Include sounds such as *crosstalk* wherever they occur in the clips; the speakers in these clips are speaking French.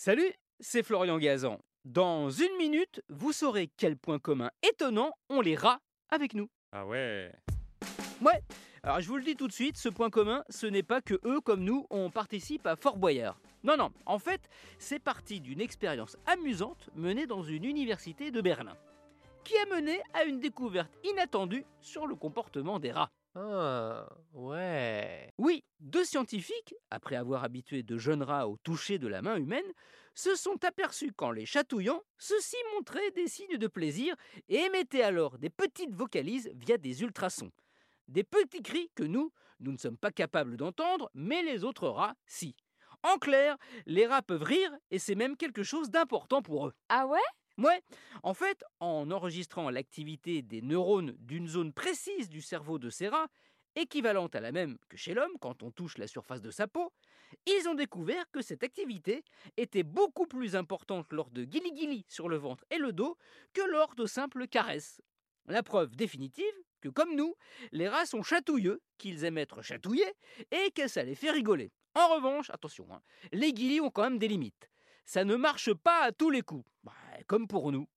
Salut, c'est Florian Gazan. Dans une minute, vous saurez quel point commun étonnant ont les rats avec nous. Ah ouais Ouais, alors je vous le dis tout de suite, ce point commun, ce n'est pas que eux, comme nous, on participe à Fort Boyard. Non, non, en fait, c'est parti d'une expérience amusante menée dans une université de Berlin, qui a mené à une découverte inattendue sur le comportement des rats. Ah, ouais. Deux scientifiques, après avoir habitué de jeunes rats au toucher de la main humaine, se sont aperçus qu'en les chatouillant, ceux-ci montraient des signes de plaisir et émettaient alors des petites vocalises via des ultrasons. Des petits cris que nous, nous ne sommes pas capables d'entendre, mais les autres rats, si. En clair, les rats peuvent rire et c'est même quelque chose d'important pour eux. Ah ouais? Ouais, en fait, en enregistrant l'activité des neurones d'une zone précise du cerveau de ces rats, équivalente à la même que chez l'homme quand on touche la surface de sa peau, ils ont découvert que cette activité était beaucoup plus importante lors de guili-guili sur le ventre et le dos que lors de simples caresses. La preuve définitive que comme nous, les rats sont chatouilleux, qu'ils aiment être chatouillés et que ça les fait rigoler. En revanche, attention, hein, les guilis ont quand même des limites. Ça ne marche pas à tous les coups, Bah, comme pour nous.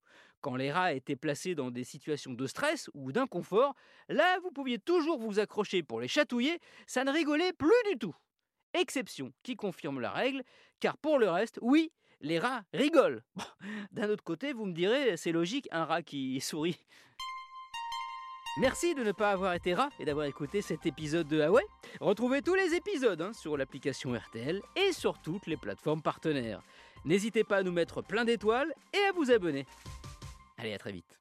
Quand les rats étaient placés dans des situations de stress ou d'inconfort, là vous pouviez toujours vous accrocher pour les chatouiller, ça ne rigolait plus du tout. Exception qui confirme la règle, car pour le reste, oui, les rats rigolent. *laughs* D'un autre côté, vous me direz, c'est logique, un rat qui *laughs* sourit. Merci de ne pas avoir été rat et d'avoir écouté cet épisode de ouais Retrouvez tous les épisodes hein, sur l'application RTL et sur toutes les plateformes partenaires. N'hésitez pas à nous mettre plein d'étoiles et à vous abonner. Allez, à très vite.